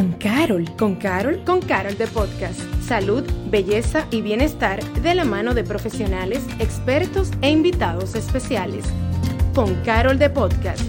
con Carol. Con Carol, con Carol de Podcast. Salud, belleza y bienestar de la mano de profesionales, expertos e invitados especiales. Con Carol de Podcast.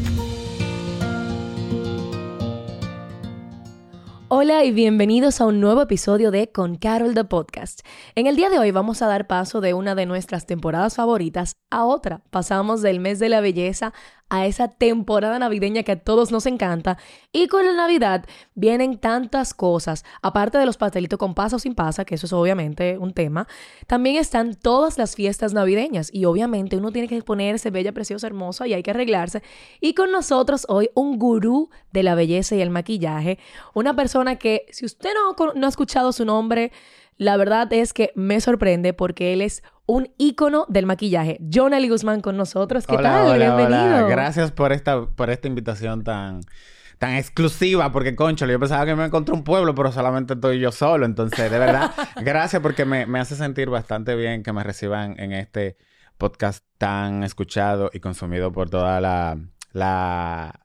Hola y bienvenidos a un nuevo episodio de Con Carol the Podcast. En el día de hoy vamos a dar paso de una de nuestras temporadas favoritas a otra. Pasamos del mes de la belleza a esa temporada navideña que a todos nos encanta. Y con la Navidad vienen tantas cosas, aparte de los pastelitos con pasa o sin pasa, que eso es obviamente un tema, también están todas las fiestas navideñas y obviamente uno tiene que ponerse bella, preciosa, hermosa y hay que arreglarse. Y con nosotros hoy un gurú de la belleza y el maquillaje, una persona que si usted no, no ha escuchado su nombre, la verdad es que me sorprende porque él es un ícono del maquillaje. John Ali Guzmán con nosotros. ¿Qué tal? Bienvenido. Gracias por esta, por esta invitación tan, tan exclusiva, porque concho, yo pensaba que me encontré un pueblo, pero solamente estoy yo solo. Entonces, de verdad, gracias porque me, me, hace sentir bastante bien que me reciban en este podcast tan escuchado y consumido por toda la, la,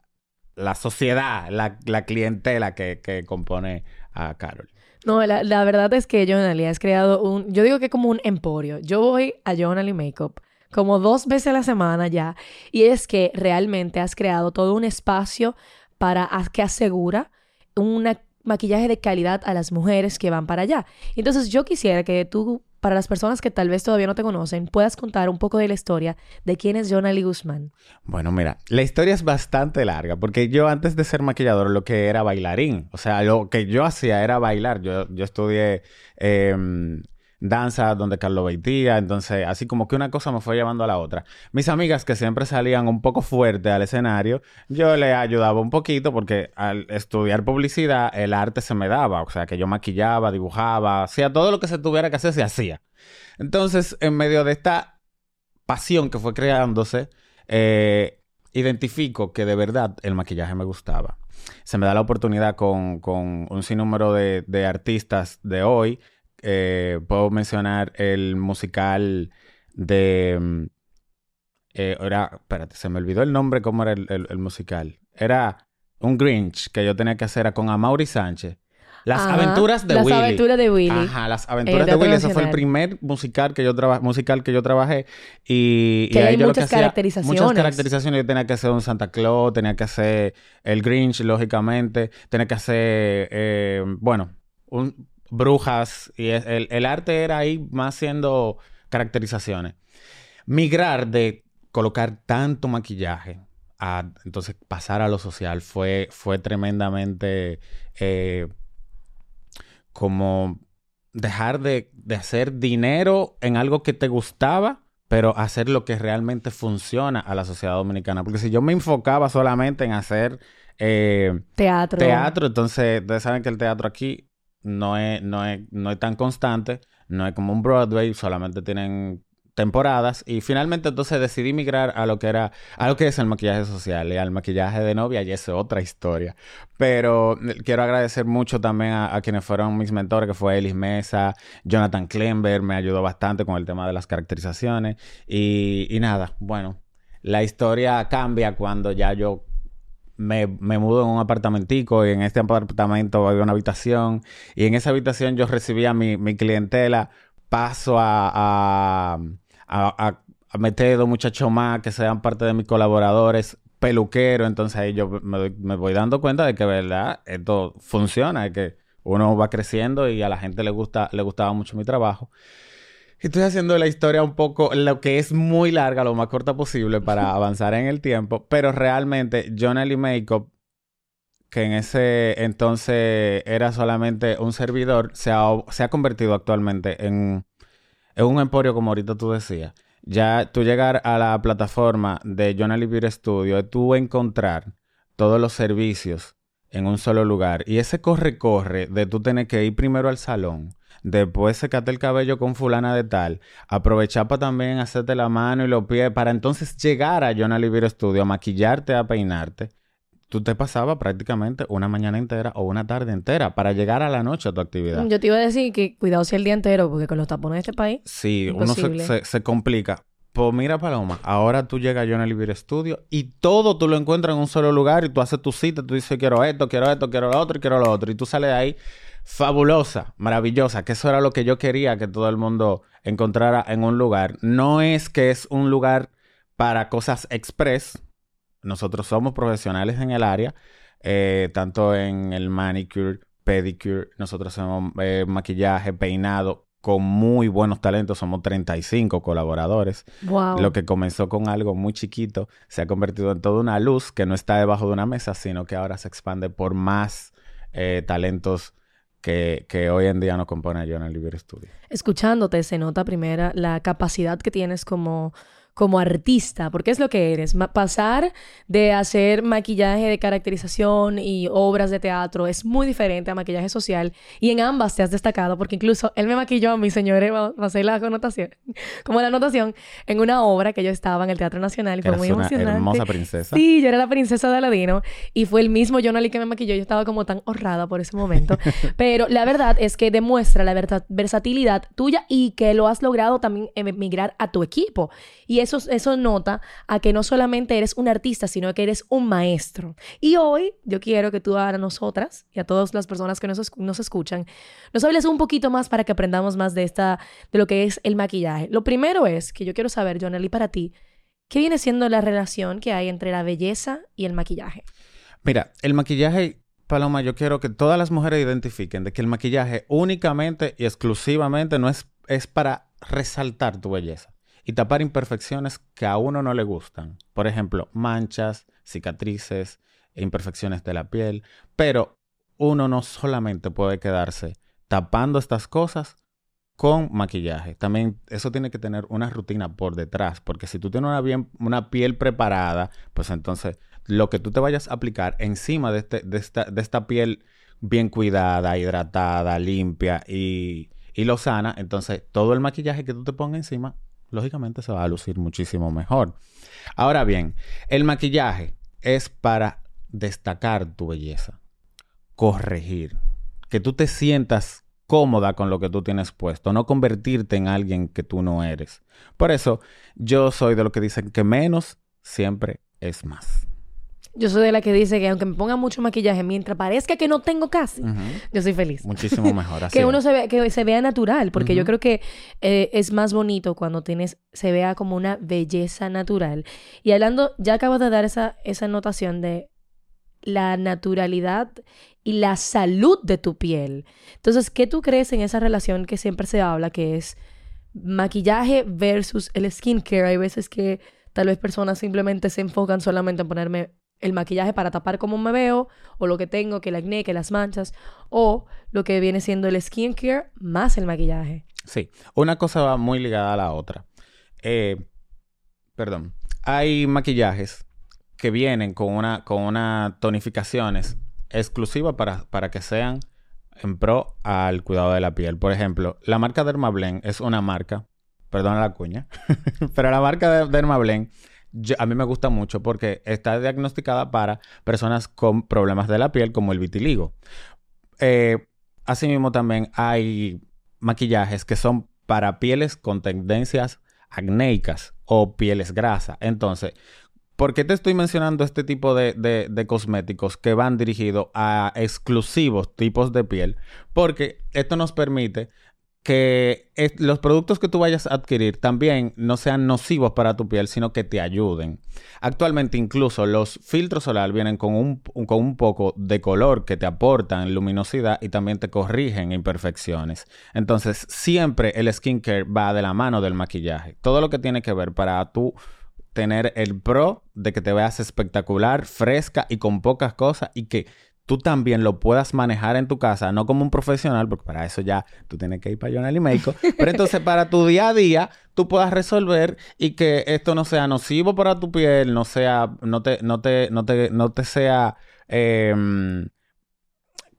la sociedad, la, la clientela que, que compone a Carol. No, la, verdad es que Jonali has creado un, yo digo que como un emporio. Yo voy a Jonali Makeup como dos veces a la semana ya y es que realmente has creado todo un espacio para que asegura un maquillaje de calidad a las mujeres que van para allá. Entonces yo quisiera que tú para las personas que tal vez todavía no te conocen, puedas contar un poco de la historia de quién es John Ali Guzmán. Bueno, mira, la historia es bastante larga, porque yo antes de ser maquillador lo que era bailarín, o sea, lo que yo hacía era bailar. Yo, yo estudié em, danza donde Carlos Beitía, entonces así como que una cosa me fue llevando a la otra. Mis amigas que siempre salían un poco fuerte al escenario, yo le ayudaba un poquito porque al estudiar publicidad el arte se me daba, o sea que yo maquillaba, dibujaba, hacía todo lo que se tuviera que hacer se hacía. Entonces, en medio de esta pasión que fue creándose, eh, identifico que de verdad el maquillaje me gustaba. Se me da la oportunidad con, un sinnúmero de artistas de hoy eh, puedo mencionar el musical de... Mm, eh, era, espérate, se me olvidó el nombre, cómo era el, musical. Era un Grinch que yo tenía que hacer con Amaury Sánchez. Las aventuras de Willy. Las aventuras de Willy. Ajá, las aventuras eh, de Willy. Ese fue el primer musical que yo musical que yo trabajé. Y, que hay muchas caracterizaciones. Muchas caracterizaciones. Yo tenía que hacer un Santa Claus, tenía que hacer el Grinch, lógicamente. Tenía que hacer, bueno, un, brujas y el, arte era ahí más siendo caracterizaciones. Migrar de colocar tanto maquillaje a entonces pasar a lo social fue, fue tremendamente eh, como dejar de, hacer dinero en algo que te gustaba, pero hacer lo que realmente funciona a la sociedad dominicana. Porque si yo me enfocaba solamente en hacer eh, teatro. Teatro, entonces ustedes saben que el teatro aquí no es, no es, no es tan constante, no es como un Broadway, solamente tienen temporadas. Y finalmente entonces decidí migrar a lo que era a lo que es el maquillaje social y al maquillaje de novia y es otra historia. Pero eh, quiero agradecer mucho también a, quienes fueron mis mentores que fue Elis Mesa Jonathan Klember me ayudó bastante con el tema de las caracterizaciones. Y, y nada bueno la historia cambia cuando ya yo me, me, mudo en un apartamentico y en este apartamento había una habitación. Y en esa habitación yo recibía mi, mi clientela, paso a, a, a, a, meter dos muchachos más que sean parte de mis colaboradores, peluquero, entonces ahí yo me, me voy dando cuenta de que, verdad, esto funciona, de que uno va creciendo y a la gente le gusta, le gustaba mucho mi trabajo. Estoy haciendo la historia un poco, lo que es muy larga, lo más corta posible para avanzar en el tiempo, pero realmente John Ellie Makeup, que en ese entonces era solamente un servidor, se ha, se ha convertido actualmente en, en, un emporio, como ahorita tú decías. Ya tú llegar a la plataforma de John Ellie Beauty Studio, tú encontrar todos los servicios en un solo lugar. Y ese corre-corre de tú tener que ir primero al salón, después secate el cabello con fulana de tal, aprovechar para también hacerte la mano y los pies, para entonces llegar a Jonah Libero Studio, a maquillarte, a peinarte. Tú te pasabas prácticamente una mañana entera o una tarde entera para llegar a la noche a tu actividad. Yo te iba a decir que cuidado si el día entero, porque con los tapones de este país. Sí, uno se, se complica. Pues mira, Paloma, ahora tú llegas a Johnny Libre Studio y todo tú lo encuentras en un solo lugar y tú haces tu cita, tú dices quiero esto, quiero esto, quiero lo otro y quiero lo otro. Y tú sales de ahí fabulosa, maravillosa, que eso era lo que yo quería que todo el mundo encontrara en un lugar. No es que es un lugar para cosas express. Nosotros somos profesionales en el área, eh, tanto en el manicure, pedicure, nosotros hacemos eh, maquillaje, peinado, con muy buenos talentos, somos 35 colaboradores. Wow. Lo que comenzó con algo muy chiquito se ha convertido en toda una luz que no está debajo de una mesa, sino que ahora se expande por más eh, talentos que, que, hoy en día nos compone Jonah Libre Studio. Escuchándote se nota primera la capacidad que tienes como como artista, porque es lo que eres. Ma pasar de hacer maquillaje de caracterización y obras de teatro es muy diferente a maquillaje social y en ambas te has destacado, porque incluso él me maquilló a mi señora, va a hacer la connotación, como la anotación, en una obra que yo estaba en el Teatro Nacional y fue Eras muy una emocionante. hermosa princesa. Sí, yo era la princesa de Aladino y fue el mismo John Ali que me maquilló. Yo estaba como tan honrada por ese momento. Pero la verdad es que demuestra la versa- versatilidad tuya y que lo has logrado también emigrar a tu equipo. Y eso, eso nota a que no solamente eres un artista, sino que eres un maestro. Y hoy yo quiero que tú a nosotras y a todas las personas que nos, nos escuchan, nos hables un poquito más para que aprendamos más de, esta, de lo que es el maquillaje. Lo primero es que yo quiero saber, John Ali, para ti, ¿Qué viene siendo la relación que hay entre la belleza y el maquillaje? Mira, el maquillaje, Paloma, yo quiero que todas las mujeres identifiquen de que el maquillaje únicamente y exclusivamente no es, es para resaltar tu belleza y tapar imperfecciones que a uno no le gustan. Por ejemplo, manchas, cicatrices, imperfecciones de la piel. Pero uno no solamente puede quedarse tapando estas cosas con maquillaje. También eso tiene que tener una rutina por detrás, porque si tú tienes una, piel preparada, pues entonces lo que tú te vayas a aplicar encima de, este, de, esta, piel bien cuidada, hidratada, limpia y, y lozana, entonces todo el maquillaje que tú te pongas encima, lógicamente se va a lucir muchísimo mejor. Ahora bien, el maquillaje es para destacar tu belleza, corregir, que tú te sientas cómoda con lo que tú tienes puesto, no convertirte en alguien que tú no eres. Por eso, yo soy de lo que dicen que menos siempre es más. Yo soy de la que dice que aunque me ponga mucho maquillaje, mientras parezca que no tengo casi, yo soy feliz. Muchísimo mejor. Así que uno se, ve, que se vea natural, porque yo creo que eh, es más bonito cuando tienes, se vea como una belleza natural. Y hablando, ya acabas de dar esa, esa anotación de la naturalidad y la salud de tu piel. Entonces, ¿qué tú crees en esa relación que siempre se habla, que es maquillaje versus el skincare? Hay veces que tal vez personas simplemente se enfocan solamente en ponerme el maquillaje para tapar cómo me veo, o lo que tengo, que el acné, que las manchas, o lo que viene siendo el skincare más el maquillaje. Sí, una cosa va muy ligada a la otra. Eh, perdón. Hay maquillajes que vienen con una, con una tonificaciones exclusivas para, para que sean en pro al cuidado de la piel. Por ejemplo, la marca Dermablend es una marca, perdona la cuña, pero la marca de Dermablend a mí me gusta mucho porque está diagnosticada para personas con problemas de la piel como el vitiligo. Eh, asimismo también hay maquillajes que son para pieles con tendencias acnéicas o pieles grasas. Entonces, ¿por qué te estoy mencionando este tipo de- de cosméticos que van dirigidos a exclusivos tipos de piel? Porque esto nos permite que los productos que tú vayas a adquirir también no sean nocivos para tu piel, sino que te ayuden. Actualmente incluso los filtros solar vienen con un, con un poco de color que te aportan luminosidad y también te corrigen imperfecciones. Entonces, siempre el skincare va de la mano del maquillaje. Todo lo que tiene que ver para tú tener el pro de que te veas espectacular, fresca y con pocas cosas y que tú también lo puedas manejar en tu casa, no como un profesional, porque para eso ya tú tienes que ir para Jonel y pero entonces para tu día a día tú puedas resolver y que esto no sea nocivo para tu piel, no sea, no te, no te, no te, no te sea, em,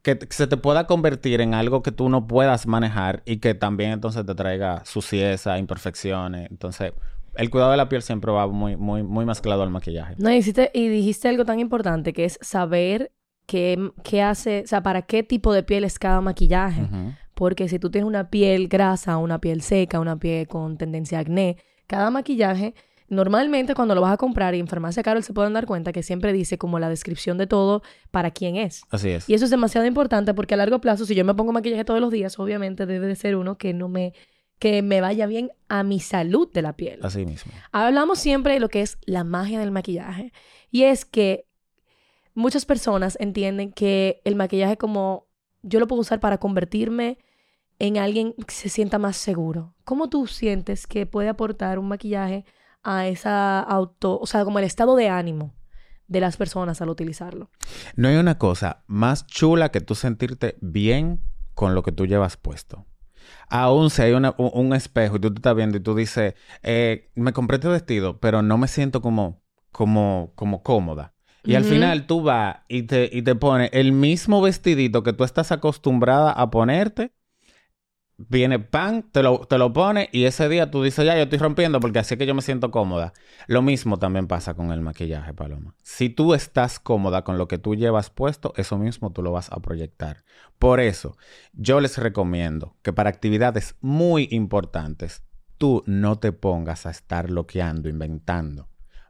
que se te pueda convertir en algo que tú no puedas manejar y que también entonces te traiga suciedad, imperfecciones. Entonces, el cuidado de la piel siempre va muy, muy, muy mezclado al maquillaje. No, hiciste- y dijiste algo tan importante que es saber qué, qué hace, o sea, para qué tipo de piel es cada maquillaje. Porque si tú tienes una piel grasa, una piel seca, una piel con tendencia a acné, cada maquillaje, normalmente cuando lo vas a comprar y en Farmacia Carol se pueden dar cuenta que siempre dice como la descripción de todo para quién es. Así es. Y eso es demasiado importante porque a largo plazo, si yo me pongo maquillaje todos los días, obviamente debe de ser uno que no me que me vaya bien a mi salud de la piel. Así mismo. Hablamos siempre de lo que es la magia del maquillaje. Y es que muchas personas entienden que el maquillaje como yo lo puedo usar para convertirme en alguien que se sienta más seguro. ¿Cómo tú sientes que puede aportar un maquillaje a esa auto, o sea, como el estado de ánimo de las personas al utilizarlo? No hay una cosa más chula que tú sentirte bien con lo que tú llevas puesto. Aún si hay una- un, espejo y tú te estás viendo y tú dices, eh, me compré este vestido, pero no me siento como, como, como cómoda. Y al final tú vas y te, y te pones el mismo vestidito que tú estás acostumbrada a ponerte. Viene pan, te lo, te lo pones y ese día tú dices, ya, yo estoy rompiendo porque así es que yo me siento cómoda. Lo mismo también pasa con el maquillaje, Paloma. Si tú estás cómoda con lo que tú llevas puesto, eso mismo tú lo vas a proyectar. Por eso, yo les recomiendo que para actividades muy importantes, tú no te pongas a estar loqueando, inventando.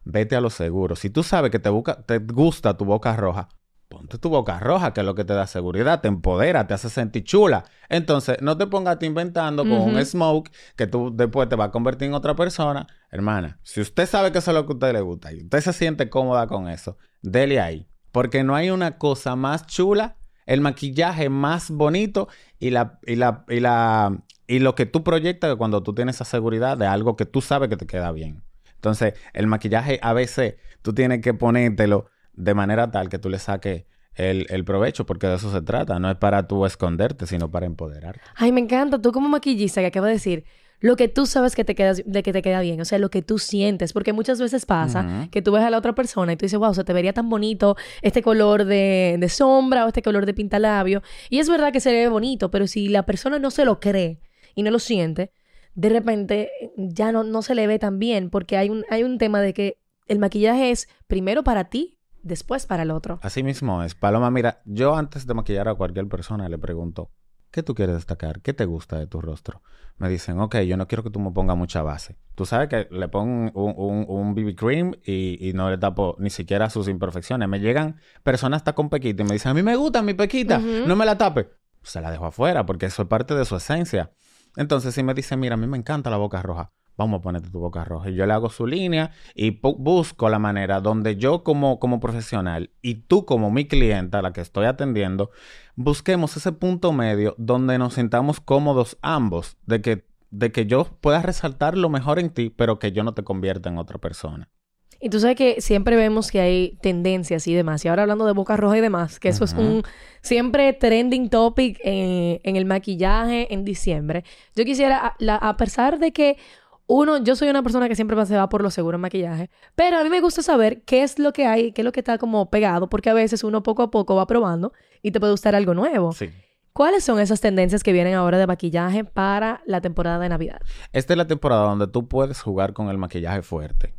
Vete a lo seguro. Si tú sabes que te, busca- te gusta tu boca roja, ponte tu boca roja, que es lo que te da seguridad, te empodera, te hace sentir chula. Entonces, no te pongas inventando con un smoke que tú después te vas a convertir en otra persona. Hermana, si usted sabe que eso es lo que a usted le gusta y usted se siente cómoda con eso, dele ahí. Porque no hay una cosa más chula, el maquillaje más bonito y la, y la, y la, y lo que tú proyectas cuando tú tienes esa seguridad de algo que tú sabes que te queda bien. Entonces, el maquillaje a veces tú tienes que ponértelo de manera tal que tú le saques el, el provecho, porque de eso se trata. No es para tú esconderte, sino para empoderarte. Ay, me encanta. Tú como maquillista que acabas de decir, lo que tú sabes que te queda, de que te queda bien, o sea, lo que tú sientes, porque muchas veces pasa que tú ves a la otra persona y tú dices, wow, se te vería tan bonito este color de, de sombra o este color de pintalabio. Y es verdad que se ve bonito, pero si la persona no se lo cree y no lo siente, de repente ya no, no se le ve tan bien, porque hay un, hay un tema de que el maquillaje es primero para ti, después para el otro. Así mismo es. Paloma, mira, yo antes de maquillar a cualquier persona le pregunto, ¿qué tú quieres destacar? ¿Qué te gusta de tu rostro? Me dicen, ok, yo no quiero que tú me pongas mucha base. Tú sabes que le pongo un, un, un BB cream y, y no le tapo ni siquiera sus imperfecciones. Me llegan personas hasta con pequita y me dicen, a mí me gusta mi pequita, no me la tape. Se la dejo afuera porque eso es parte de su esencia. Entonces, si me dicen, mira, a mí me encanta la boca roja, vamos a ponerte tu boca roja. Y yo le hago su línea y busco la manera donde yo como, como profesional y tú como mi clienta, la que estoy atendiendo, busquemos ese punto medio donde nos sintamos cómodos ambos, de que, de que yo pueda resaltar lo mejor en ti, pero que yo no te convierta en otra persona. Y tú sabes que siempre vemos que hay tendencias y demás. Y ahora hablando de boca roja y demás, que eso es un siempre trending topic en, en el maquillaje en diciembre. Yo quisiera, a, la- a pesar de que uno, yo soy una persona que siempre se va por lo seguro en maquillaje, pero a mí me gusta saber qué es lo que hay, qué es lo que está como pegado, porque a veces uno poco a poco va probando y te puede gustar algo nuevo. Sí. ¿Cuáles son esas tendencias que vienen ahora de maquillaje para la temporada de Navidad? Esta es la temporada donde tú puedes jugar con el maquillaje fuerte.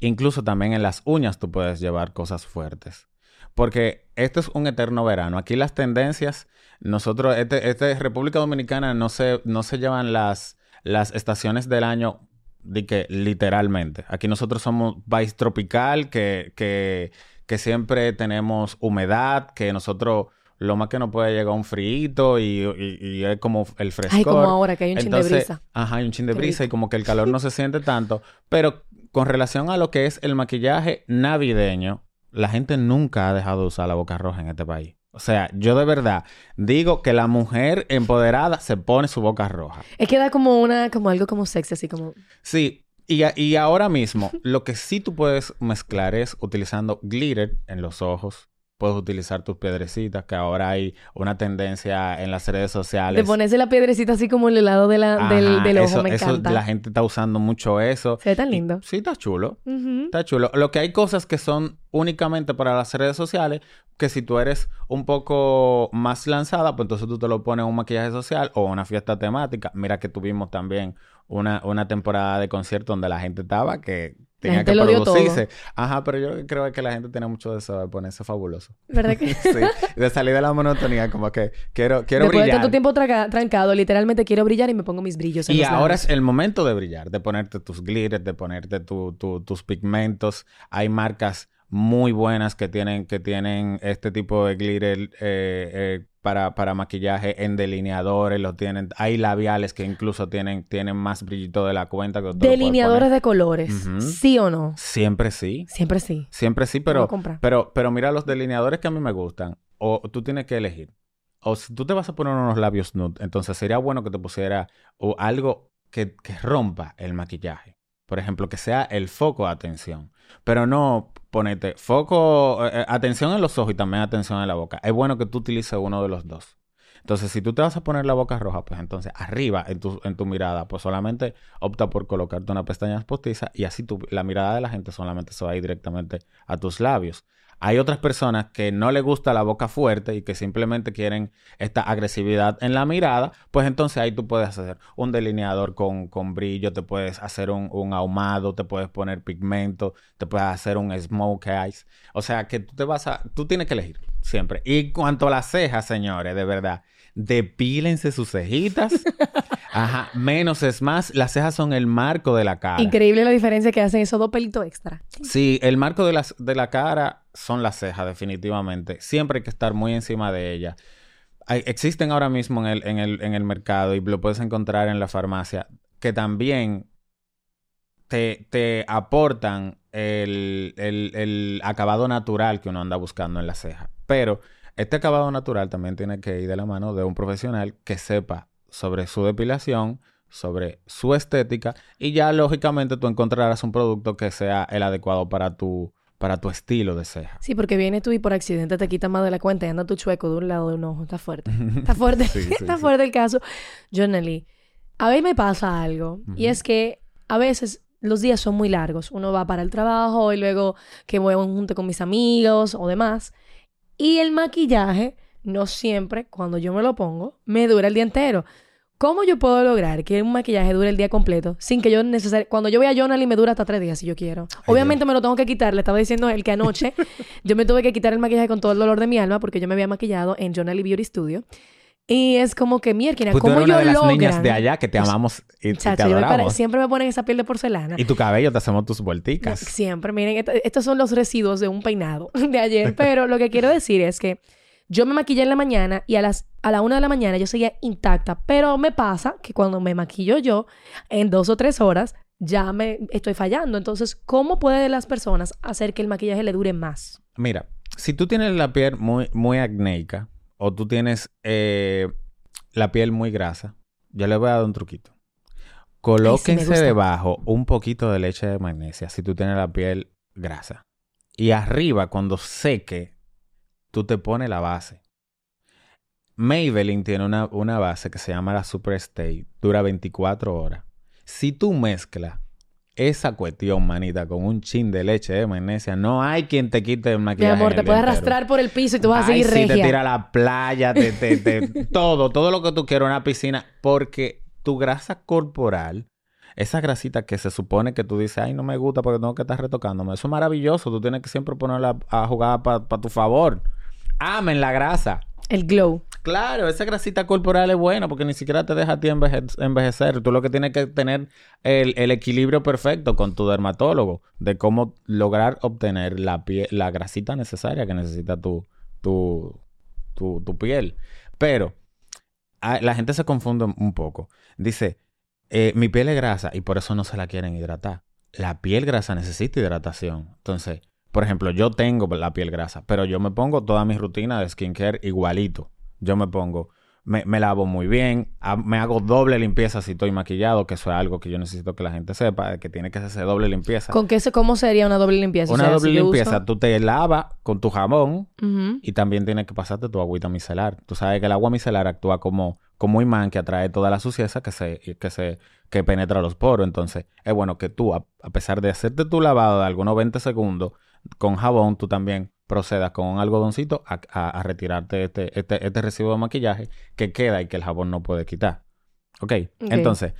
Incluso también en las uñas tú puedes llevar cosas fuertes. Porque esto es un eterno verano. Aquí las tendencias, nosotros, este, este República Dominicana no se, no se llevan las, las estaciones del año de que literalmente. Aquí nosotros somos un país tropical que, que, que siempre tenemos humedad, que nosotros lo más que nos puede llegar un frío y, y, y es como el frescor. Ay, como ahora que hay un chin de brisa. Ajá, hay un chin de brisa y como que el calor no se siente tanto. Pero con relación a lo que es el maquillaje navideño, la gente nunca ha dejado de usar la boca roja en este país. O sea, yo de verdad digo que la mujer empoderada se pone su boca roja. Es que da como una, como algo como sexy, así como... Sí, y, y ahora mismo lo que sí tú puedes mezclar es utilizando glitter en los ojos. Puedes utilizar tus piedrecitas, que ahora hay una tendencia en las redes sociales. De ponerse la piedrecita así como en el lado de la, del, Ajá, del ojo, eso- me eso, encanta. la gente está usando mucho eso. Se ve tan Y- lindo. sí, está chulo. Está chulo. Lo que hay cosas que son únicamente para las redes sociales, que si tú eres un poco más lanzada, pues entonces tú te lo pones en un maquillaje social o una fiesta temática. Mira que tuvimos también una, una temporada de concierto donde la gente estaba que, tenía que producirse. Ajá, pero yo creo que la gente tiene mucho deseo de ponerse fabuloso. ¿Verdad que? sí, de salir de la monotonía, como que quiero, quiero Después de brillar. tanto tiempo trancado, literalmente quiero brillar y me pongo mis brillos en Y los ahora es el momento de brillar, de ponerte tus glitters, de ponerte tu- tu- tus pigmentos. Hay marcas muy buenas que tienen, que tienen este tipo de glitter eh, eh, para, para maquillaje en delineadores, lo tienen. Hay labiales que incluso tienen, tienen más brillito de la cuenta. Que Delineadores de colores. ¿Sí o no? Siempre sí. Siempre sí. Siempre sí, pero, pero mira los delineadores que a mí me gustan. O tú tienes que elegir. O si tú te vas a poner unos labios nude, entonces sería bueno que te pusiera o algo que, que rompa el maquillaje. Por ejemplo, que sea el foco de atención. Pero no ponete foco, eh, eh, atención en los ojos y también atención en la boca. Es bueno que tú utilices uno de los dos. Entonces, si tú te vas a poner la boca roja, pues entonces arriba en tu, en tu mirada, pues solamente opta por colocarte una pestaña postiza y así la mirada de la gente solamente se va a ir directamente a tus labios. Hay otras personas que no les gusta la boca fuerte y que simplemente quieren esta agresividad en la mirada, pues entonces ahí tú puedes hacer un delineador con, con brillo, te puedes hacer un, un ahumado, te puedes poner pigmento, te puedes hacer un smoke eyes. O sea que tú te vas a, tú tienes que elegir siempre. Y cuanto a las cejas, señores, de verdad, depílense sus cejitas. Ajá, menos es más. Las cejas son el marco de la cara. Increíble la diferencia que hacen esos dos pelitos extra. Sí, el marco de, las, de la cara son las cejas, definitivamente. Siempre hay que estar muy encima de ella. Hay- existen ahora mismo en el, en, el, en el mercado y lo puedes encontrar en la farmacia que también te, te aportan el, el- el acabado natural que uno anda buscando en la ceja. Pero este acabado natural también tiene que ir de la mano de un profesional que sepa sobre su depilación, sobre su estética y ya lógicamente tú encontrarás un producto que sea el adecuado para tu, para tu estilo de ceja. Sí, porque viene tú y por accidente te quitas más de la cuenta y anda tu chueco de un lado de un ojo. Está fuerte. Está fuerte. Sí, sí, Está sí. fuerte el caso. Journally, a mí me pasa algo. Y Ujú. es que a veces los días son muy largos. Uno va para el trabajo y luego que voy junte con mis amigos o demás. Y el maquillaje, no siempre, cuando yo me lo pongo, me dura el día entero. ¿Cómo yo puedo lograr que un maquillaje dure el día completo sin que yo necesariamente... Cuando yo voy a Journal y me dura hasta tres días si yo quiero. Obviamente me lo tengo que quitar. Le estaba diciendo él que anoche yo me tuve que quitar el maquillaje con todo el dolor de mi alma porque yo me había maquillado en Journal y Beauty Studio. Y es como que, mierda, Pues tú ¿cómo eres yo una de las niñas de allá que te amamos y, y te Chacho, yo me pare- adoramos. siempre me ponen esa piel de porcelana. Y tu cabello te hacemos tus vuelticas. Siempre, miren, esto- estos son los residuos de un peinado de ayer. Pero lo que quiero decir es que yo me maquillé en la mañana y a las a la una de la mañana yo seguía intacta. Pero me pasa que cuando me maquillo yo, en dos o tres horas, ya me estoy fallando. Entonces, ¿cómo pueden las personas hacer que el maquillaje le dure más? Mira, si tú tienes la piel muy, muy acnéica o tú tienes eh, la piel muy grasa, yo le voy a dar un truquito. Colóquense debajo un poquito de leche de magnesia si tú tienes la piel grasa. Y arriba, cuando seque, tú te pones la base. Maybelline tiene una, una base que se llama la Super Stay. Dura 24 horas. Si tú mezclas esa cuestión, manita, con un chin de leche de magnesia, no hay quien te quite el Mi maquillaje. amor, en te puedes arrastrar por el piso y tú vas a seguir sí, te regia. tira a la playa, te, te- te- todo, todo lo que tú quieras, una piscina, porque tu grasa corporal, esa grasita que se supone que tú dices, ay, no me gusta porque tengo que estar retocándome, eso es maravilloso, tú tienes que siempre ponerla a jugar para tu favor. Amen la grasa. El glow. Claro, esa grasita corporal es buena porque ni siquiera te deja a ti enveje- envejecer. Tú lo que tienes que tener el, el equilibrio perfecto con tu dermatólogo de cómo lograr obtener la, pie- la grasita necesaria que necesita tu, tu, tu, tu piel. Pero ah, la gente se confunde un poco. Dice, eh, mi piel es grasa y por eso no se la quieren hidratar. La piel grasa necesita hidratación. Entonces, por ejemplo, yo tengo la piel grasa, pero yo me pongo toda mi rutina de skincare igualito. Yo me pongo, me, me lavo muy bien, me hago doble limpieza si estoy maquillado, que eso es algo que yo necesito que la gente sepa, que tiene que hacerse doble limpieza. ¿Con qué se, ¿Cómo sería una doble limpieza? O Una sea, doble si limpieza, uso- tú te lavas con tu jabón y también tienes que pasarte tu agüita micelar. Tú sabes que el agua micelar actúa como, como imán que atrae toda la suciedad que se, que se, que penetra los poros. Entonces, es bueno que tú, a, a pesar de hacerte tu lavado de algunos 20 segundos con jabón, tú también procedas con un algodoncito a, a- a retirarte este, este, este residuo de maquillaje que queda y que el jabón no puede quitar. ¿Ok? Entonces,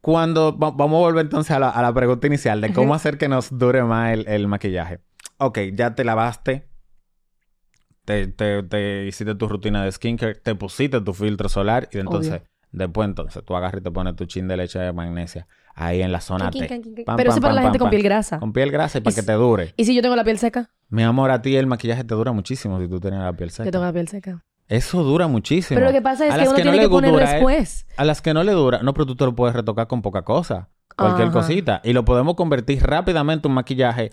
Cuando va- vamos a volver entonces a la, a la pregunta inicial de cómo hacer que nos dure más el, el maquillaje. Ok, ya te lavaste, te, te, te hiciste tu rutina de skincare, te pusiste tu filtro solar y entonces, Obvio. después entonces tú agarras y te pones tu chin de leche de magnesia ahí en la zona Quin, T. quin, quin, quin. Pam, Pero eso pam, para la gente pam, con piel grasa. Con piel grasa y para Y que te dure. ¿Y si yo tengo la piel seca? Mi amor, a ti el maquillaje te dura muchísimo si tú tienes la piel seca. Yo tengo la piel seca. Eso dura muchísimo. Pero lo que pasa es A que las uno que no tiene le que poner dura, ¿eh? después. A las que no le dura, no, pero tú te lo puedes retocar con poca cosa. Cualquier Ajá. cosita. Y lo podemos convertir rápidamente un maquillaje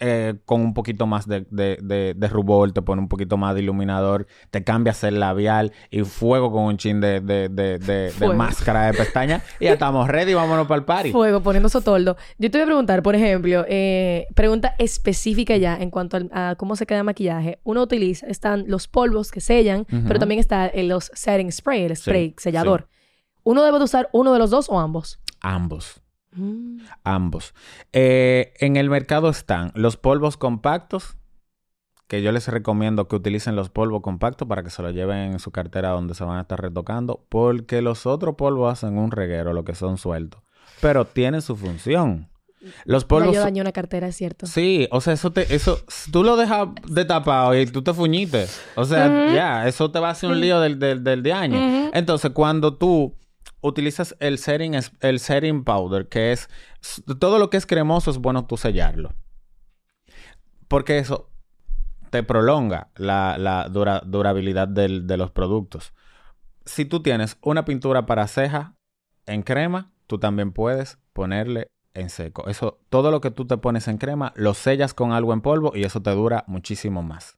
eh, con un poquito más de, de, de, de rubor, te pone un poquito más de iluminador, te cambias el labial y fuego con un chin de, máscara de pestaña. y ya estamos ready, vámonos para el party. Fuego, poniendo sotoldo. Yo te voy a preguntar, por ejemplo, eh, pregunta específica ya en cuanto a cómo se queda el maquillaje. Uno utiliza, están los polvos que sellan, pero también está el- los setting spray, el Sí, spray sellador. ¿Uno debe de usar uno de los dos o ambos? Ambos. Mm. Ambos. Eh, en el mercado están los polvos compactos, que yo les recomiendo que utilicen los polvos compactos para que se los lleven en su cartera donde se van a estar retocando, porque los otros polvos hacen un reguero, lo que son sueltos, pero tienen su función. Los polvos... yo dañé una cartera, es cierto. Sí, o sea, eso te, eso, tú lo dejas de tapado y tú te fuñiste. O sea, ya, eso te va a hacer un lío del, del, del de año. Entonces, cuando tú utilizas el setting, el setting powder, que es todo lo que es cremoso, es bueno tú sellarlo. Porque eso te prolonga la, la dura- durabilidad del- de los productos. Si tú tienes una pintura para ceja en crema, tú también puedes ponerle en seco. Eso, todo lo que tú te pones en crema, lo sellas con algo en polvo y eso te dura muchísimo más.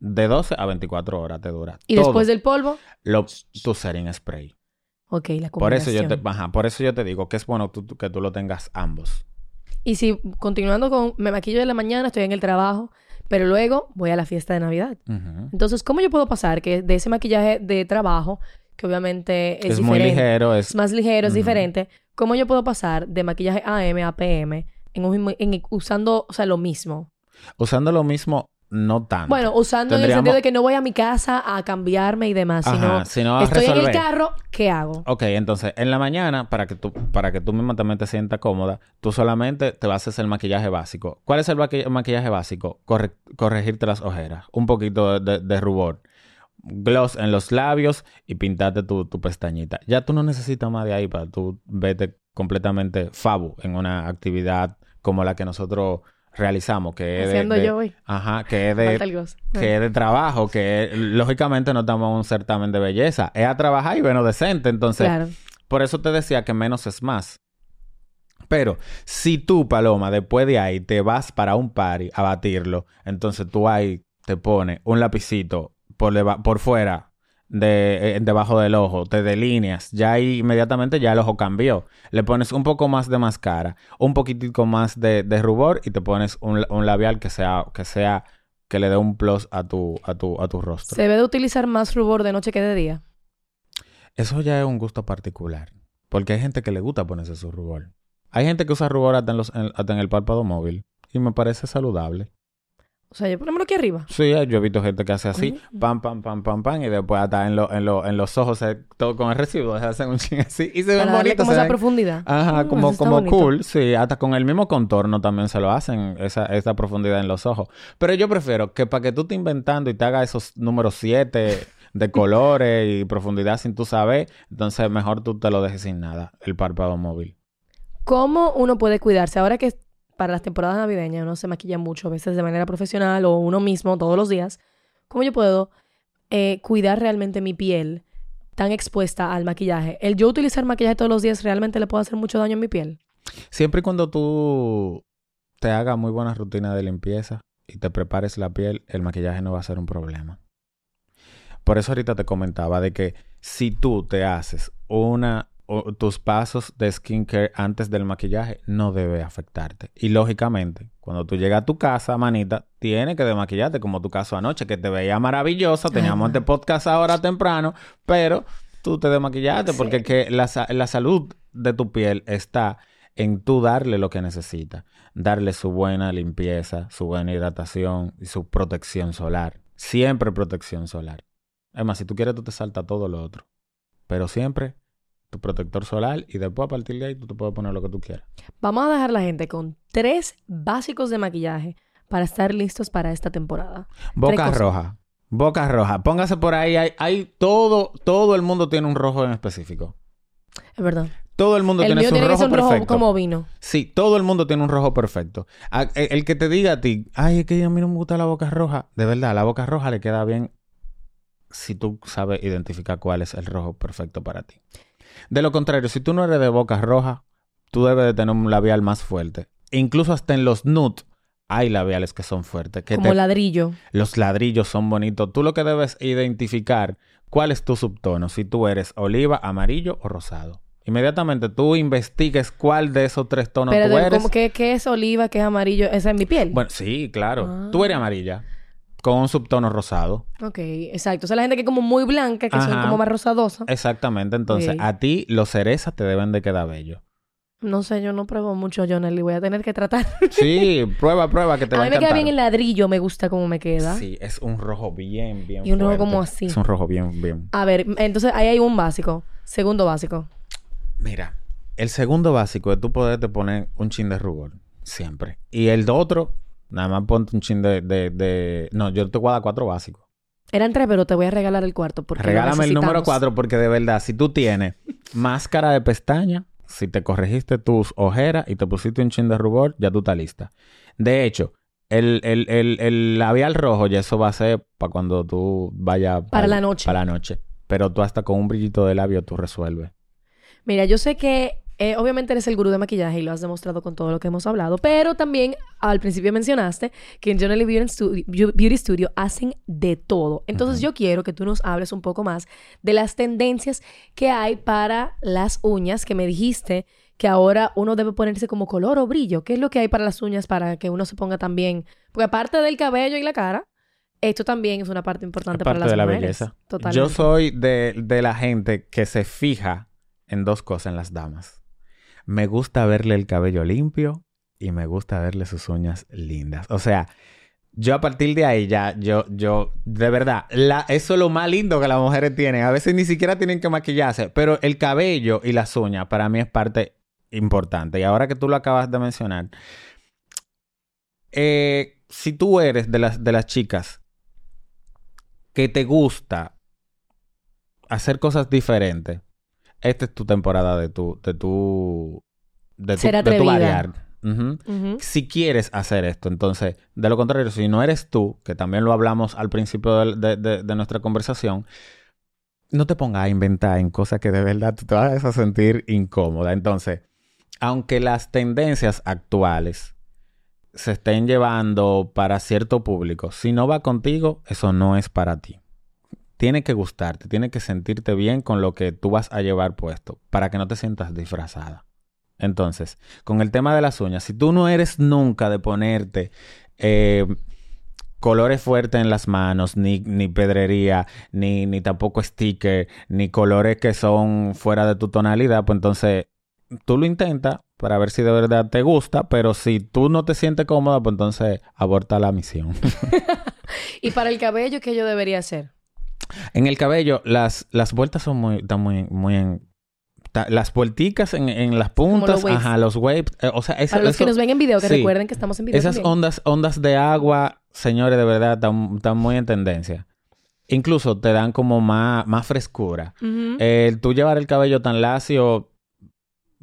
De 12 a 24 horas te dura. Y Todo después del polvo, lo, tu setting spray. Ok, la Por eso, yo te, ajá, por eso yo te digo que es bueno tú- que tú lo tengas ambos. Y si continuando con, me maquillo de la mañana, estoy en el trabajo, pero luego voy a la fiesta de Navidad. Entonces, ¿cómo yo puedo pasar que de ese maquillaje de trabajo, que obviamente es, Es, muy ligero, es es... más ligero, es diferente, ¿cómo yo puedo pasar de maquillaje AM a PM en un en- usando, o sea, lo mismo? Usando lo mismo, no tanto. Bueno, usando en el sentido de que no voy a mi casa a cambiarme y demás, Ajá, sino a estoy en el carro, ¿qué hago? Ok, entonces, en la mañana, para que tú, para que tú misma también te sientas cómoda, tú solamente te vas a hacer el maquillaje básico. ¿Cuál es el maqui- maquillaje básico? Corre- corregirte las ojeras, un poquito de, de rubor, gloss en los labios y pintarte tu, tu pestañita. Ya tú no necesitas más de ahí para tú vete completamente fabu en una actividad como la que nosotros realizamos, que es de- yo hoy. Ajá, que es de, que es de trabajo, que lógicamente no estamos en un certamen de belleza. Es a trabajar y bueno, decente. Entonces, Claro. por eso te decía que menos es más. Pero si tú, Paloma, después de ahí te vas para un party a batirlo, entonces tú ahí te pones un lapicito por, por fuera, de, eh, debajo del ojo, te delineas, ya ahí inmediatamente ya el ojo cambió. Le pones un poco más de máscara, un poquitico más de, de rubor y te pones un, un labial que sea, que sea, que le dé un plus a tu, a tu, a tu rostro. ¿Se debe de utilizar más rubor de noche que de día? Eso ya es un gusto particular. Porque hay gente que le gusta ponerse su rubor. Hay gente que usa rubor hasta en, los, en- hasta en el párpado móvil. Y me parece saludable. O sea, yo ponérmelo aquí arriba. Sí, eh, yo he visto gente que hace así. Pam, pam, pam, pam, pam. Y después hasta en, lo- en, lo- en los ojos, todo con el residuo, se hacen un ching así. Y se ven bonitos. como se esa ven- profundidad. Ajá, Mm, como, como bonito. cool. Sí, hasta con el mismo contorno también se lo hacen, esa, esa profundidad en los ojos. Pero yo prefiero que para que tú estés inventando y te hagas esos números 7 de colores y profundidad sin tú saber, entonces mejor tú te lo dejes sin nada, el párpado móvil. ¿Cómo uno puede cuidarse? Ahora que para las temporadas navideñas uno se maquilla mucho, a veces de manera profesional o uno mismo todos los días, ¿cómo yo puedo eh, cuidar realmente mi piel tan expuesta al maquillaje? ¿El yo utilizar maquillaje todos los días realmente le puede hacer mucho daño a mi piel? Siempre y cuando tú te hagas muy buena rutina de limpieza y te prepares la piel, el maquillaje no va a ser un problema. Por eso ahorita te comentaba de que si tú te haces una o tus pasos de skincare antes del maquillaje no debe afectarte. Y lógicamente, cuando tú llegas a tu casa, manita, tienes que desmaquillarte como tu caso anoche, que te veía maravillosa, teníamos Ajá. este podcast ahora temprano, pero tú te desmaquillaste porque que la, la salud de tu piel está en tú darle lo que necesita, darle su buena limpieza, su buena hidratación y su protección solar. Siempre protección solar. Además, si tú quieres, tú te saltas todo lo otro. Pero siempre tu protector solar y después a partir de ahí tú te puedes poner lo que tú quieras. Vamos a dejar a la gente con tres básicos de maquillaje para estar listos para esta temporada. Boca roja. Boca roja. Póngase por ahí. Hay, hay todo, todo el mundo tiene un rojo en específico. Es verdad. Todo el mundo El tiene mío su tiene que rojo ser un rojo perfecto. como vino. Sí, todo el mundo tiene un rojo perfecto. A- el, el que te diga a ti, ay, es que a mí no me gusta la boca roja. De verdad, la boca roja le queda bien si tú sabes identificar cuál es el rojo perfecto para ti. De lo contrario, si tú no eres de boca roja, tú debes de tener un labial más fuerte. Incluso hasta en los nude hay labiales que son fuertes. Que Como te- ladrillo. Los ladrillos son bonitos. Tú lo que debes identificar cuál es tu subtono, si tú eres oliva, amarillo o rosado. Inmediatamente tú investigues cuál de esos tres tonos Pero tú eres. como que, que es oliva, que es amarillo, esa es mi piel. Bueno, sí, claro. Ah. Tú eres amarilla con un subtono rosado. Ok, exacto. O sea, la gente que es como muy blanca, que son como más rosadosa. Exactamente. Entonces, a ti los cerezas te deben de quedar bellos. No sé, yo no pruebo mucho Jonely. Voy a tener que tratar. Sí, prueba, prueba que te a va a mí me queda bien el ladrillo, me gusta cómo me queda. Sí, es un rojo bien, bien Y un rojo como así. Es un rojo bien, bien. A ver, entonces ahí hay un básico. Segundo básico. Mira, el segundo básico es tú poderte poner un chin de rubor. Siempre. Y el otro, nada más ponte un chin de... de, de- No, yo te voy a dar cuatro básicos. Eran tres, pero te voy a regalar el cuarto. Porque Regálame el número. 4 porque de verdad, si tú tienes máscara de pestaña, si te corregiste tus ojeras y te pusiste un chin de rubor, ya tú estás lista. De hecho, el, el, el, el labial rojo ya eso va a ser para cuando tú vayas... Para la noche. Para la noche. Pero tú hasta con un brillito de labio tú resuelves. Mira, yo sé que eh, obviamente eres el gurú de maquillaje y lo has demostrado con todo lo que hemos hablado, pero también al principio mencionaste que en Jonely Beauty Studio, Beauty Studio hacen de todo. Entonces yo quiero que tú nos hables un poco más de las tendencias que hay para las uñas, que me dijiste que ahora uno debe ponerse como color o brillo. ¿Qué es lo que hay para las uñas para que uno se ponga también? Porque aparte del cabello y la cara, esto también es una parte importante para las de la mujeres. belleza. Totalmente. Yo soy de, de la gente que se fija en dos cosas en las damas. Me gusta verle el cabello limpio y me gusta verle sus uñas lindas. O sea, yo a partir de ahí ya, yo, yo, de verdad, eso es lo más lindo que las mujeres tienen. A veces ni siquiera tienen que maquillarse, pero el cabello y las uñas para mí es parte importante. Y ahora que tú lo acabas de mencionar, eh, si tú eres de las, de las chicas que te gusta hacer cosas diferentes, esta es tu temporada de tu, de tu, de tu, Ser de tu variar. Si quieres hacer esto, entonces, de lo contrario, si no eres tú, que también lo hablamos al principio de, de- de nuestra conversación, no te pongas a inventar en cosas que de verdad tú te vas a sentir incómoda. Entonces, aunque las tendencias actuales se estén llevando para cierto público, si no va contigo, eso no es para ti. Tiene que gustarte, tiene que sentirte bien con lo que tú vas a llevar puesto, para que no te sientas disfrazada. Entonces, con el tema de las uñas, si tú no eres nunca de ponerte eh, colores fuertes en las manos, ni, ni pedrería, ni, ni tampoco sticker, ni colores que son fuera de tu tonalidad, pues entonces tú lo intentas para ver si de verdad te gusta, pero si tú no te sientes cómoda, pues entonces aborta la misión. Y para el cabello, ¿qué yo debería hacer? En el cabello, las, las vueltas son muy, están muy, muy en... las vuelticas en, en las puntas, los waves. ajá, los waves, eh, o sea, eso, Para los que eso- nos ven en video, que sí. recuerden que estamos en video Esas también. ondas, ondas de agua, señores, de verdad, están, muy en tendencia. Incluso te dan como más, más frescura. El tú llevar el cabello tan lacio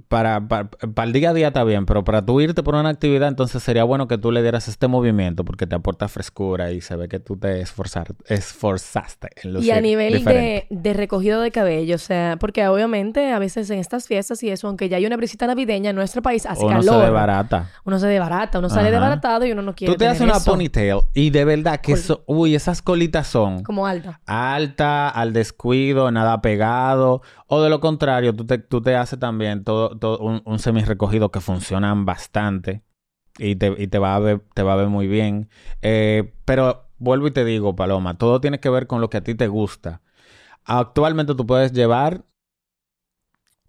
para, para, para el día a día está bien, pero para tú irte por una actividad, entonces sería bueno que tú le dieras este movimiento porque te aporta frescura y se ve que tú te esforzar, esforzaste en y lucir a nivel de, de recogido de cabello, o sea, porque obviamente a veces en estas fiestas y eso, aunque ya hay una brisita navideña en nuestro país, hace Uno calor. se desbarata. Uno se desbarata, uno sale Ajá. desbaratado y uno no quiere Tú te haces una eso ponytail y de verdad que eso, uy, esas colitas son como alta. alta, al descuido, nada pegado. O de lo contrario, tú te, tú te haces también todo, un, un semi-recogido que funcionan bastante. Y te, y te va a ver, te va a ver muy bien. Eh, pero vuelvo y te digo, Paloma, todo tiene que ver con lo que a ti te gusta. Actualmente tú puedes llevar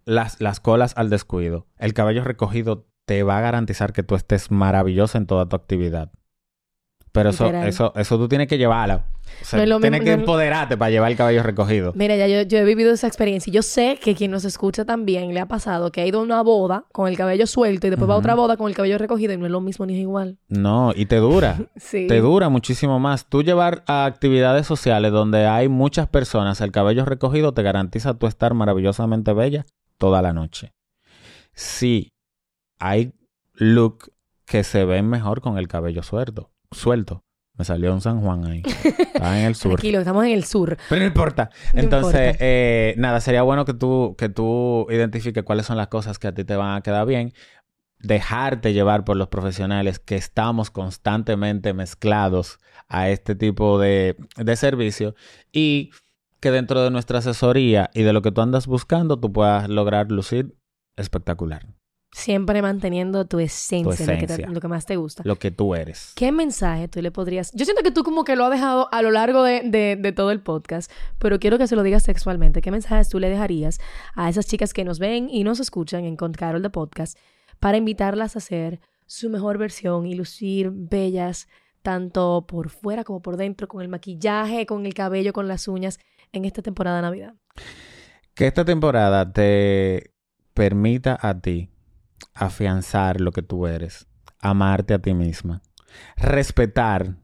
las, las colas al descuido. El cabello recogido te va a garantizar que tú estés maravillosa en toda tu actividad. Pero eso, Literal. eso, eso tú tienes que llevarlo. O sea, No es lo tienes mismo- que no es- empoderarte para llevar el cabello recogido. Mira, ya yo, yo he vivido esa experiencia y yo sé que quien nos escucha también le ha pasado que ha ido a una boda con el cabello suelto y después va a otra boda con el cabello recogido y no es lo mismo ni es igual. No, y te dura. Sí. Te dura muchísimo más. Tú llevar a actividades sociales donde hay muchas personas el cabello recogido te garantiza tu estar maravillosamente bella toda la noche. Sí, hay look que se ven mejor con el cabello suelto. Suelto. Me salió un San Juan ahí. Estaba en el sur. Tranquilo, estamos en el sur. Pero no importa. No Entonces, importa. eh, nada, sería bueno que tú, que tú identifiques cuáles son las cosas que a ti te van a quedar bien. Dejarte llevar por los profesionales que estamos constantemente mezclados a este tipo de, de servicio y que dentro de nuestra asesoría y de lo que tú andas buscando, tú puedas lograr lucir espectacular. Siempre manteniendo tu esencia, Tu Lo, que te- esencia. lo que más te gusta. Lo que tú eres. ¿Qué mensaje tú le podrías...? Yo siento que tú como que lo has dejado a lo largo de, de- de todo el podcast, pero quiero que se lo digas sexualmente. ¿Qué mensajes tú le dejarías a esas chicas que nos ven y nos escuchan en Con Carol de Podcast para invitarlas a hacer su mejor versión y lucir bellas tanto por fuera como por dentro, con el maquillaje, con el cabello, con las uñas, en esta temporada de Navidad? Que esta temporada te permita a ti afianzar lo que tú eres, amarte a ti misma, respetar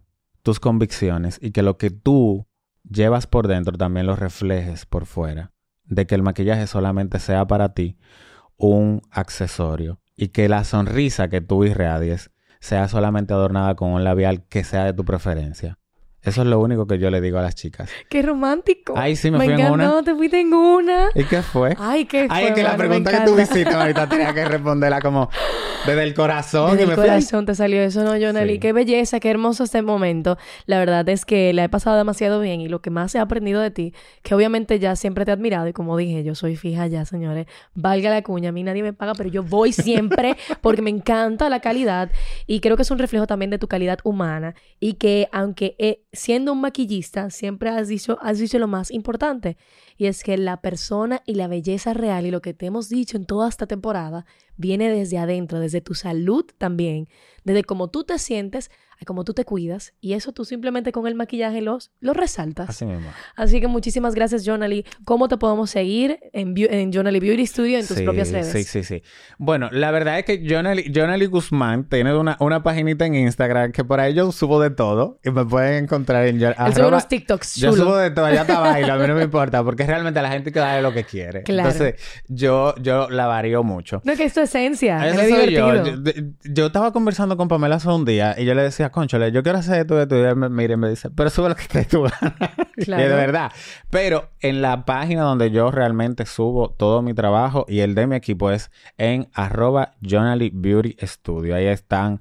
tus convicciones y que lo que tú llevas por dentro también lo reflejes por fuera. De que el maquillaje solamente sea para ti un accesorio y que la sonrisa que tú irradies sea solamente adornada con un labial que sea de tu preferencia. Eso es lo único que yo le digo a las chicas. ¡Qué romántico! Ay, sí, me fui en encantó, una. te fuiste en una. ¿Y qué fue? Ay, qué Ay, es fue, que la pregunta que tú hiciste ahorita tenía que responderla como desde el corazón Desde y el me fui. ay. corazón te salió eso, ¿no, Jonali? Sí. Qué belleza, qué hermoso este momento. La verdad es que la he pasado demasiado bien y lo que más he aprendido de ti, que obviamente ya siempre te he admirado y como dije, yo soy fija ya, señores. Valga la cuña, a mí nadie me paga, pero yo voy siempre porque me encanta la calidad y creo que es un reflejo también de tu calidad humana y que aunque eh, siendo un maquillista siempre has dicho, has dicho lo más importante y es que la persona y la belleza real y lo que te hemos dicho en toda esta temporada viene desde adentro, desde tu salud también, desde cómo tú te sientes a cómo tú te cuidas y eso tú simplemente con el maquillaje los, lo resaltas. Así mismo. Así que muchísimas gracias, Jonali. ¿Cómo te podemos seguir en, en Jonali Beauty Studio en tus sí, propias redes? Sí, sí, sí. Bueno, la verdad es que Jonali, Jonali Guzmán tiene una, una paginita en Instagram que por ahí yo subo de todo y me pueden encontrar en sube arroba- unos TikToks Yo subo de todo, ya está baila, a mí no me importa, porque realmente la gente que da lo que quiere. Claro. Entonces, yo, yo la varío mucho. No, que es tu esencia. Eso es yo. divertido. Yo, de- yo estaba conversando con Pamela hace un día y yo le decía, conchole, yo quiero hacer esto, esto. Y ella me mira y me dice, pero sube lo que te tú ganas. Claro. de verdad. Pero en la página donde yo realmente subo todo mi trabajo y el de mi equipo es en arroba Jonali Beauty Studio. Ahí están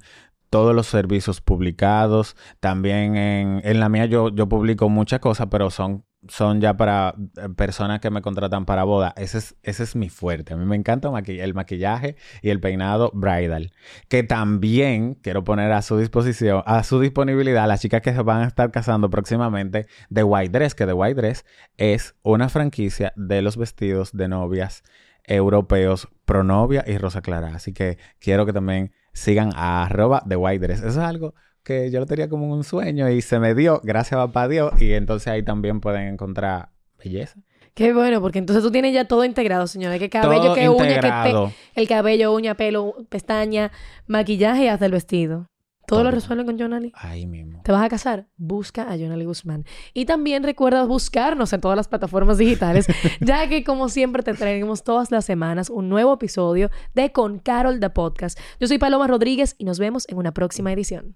todos los servicios publicados. También en, en la mía yo, yo publico muchas cosas, pero son, son ya para eh, personas que me contratan para boda. Ese es, ese es mi fuerte. A mí me encanta el maquillaje y el peinado bridal. Que también quiero poner a su disposición, a su disponibilidad, las chicas que se van a estar casando próximamente de White Dress, que The White Dress es una franquicia de los vestidos de novias europeos Pronovia y Rosa Clara. Así que quiero que también sigan a arroba The White Dress. Eso es algo que yo lo tenía como un sueño y se me dio, gracias a papá Dios. Y entonces ahí también pueden encontrar belleza. Qué bueno, porque entonces tú tienes ya todo integrado, señores. Que cabello, que uña, que el cabello, uña, pelo, pestaña, maquillaje y hasta el vestido. Todo, lo resuelven con Jonali. Ahí mismo. ¿Te vas a casar? Busca a Jonali Guzmán. Y también recuerda buscarnos en todas las plataformas digitales, ya que como siempre te traemos todas las semanas un nuevo episodio de Con Carol the Podcast. Yo soy Paloma Rodríguez y nos vemos en una próxima edición.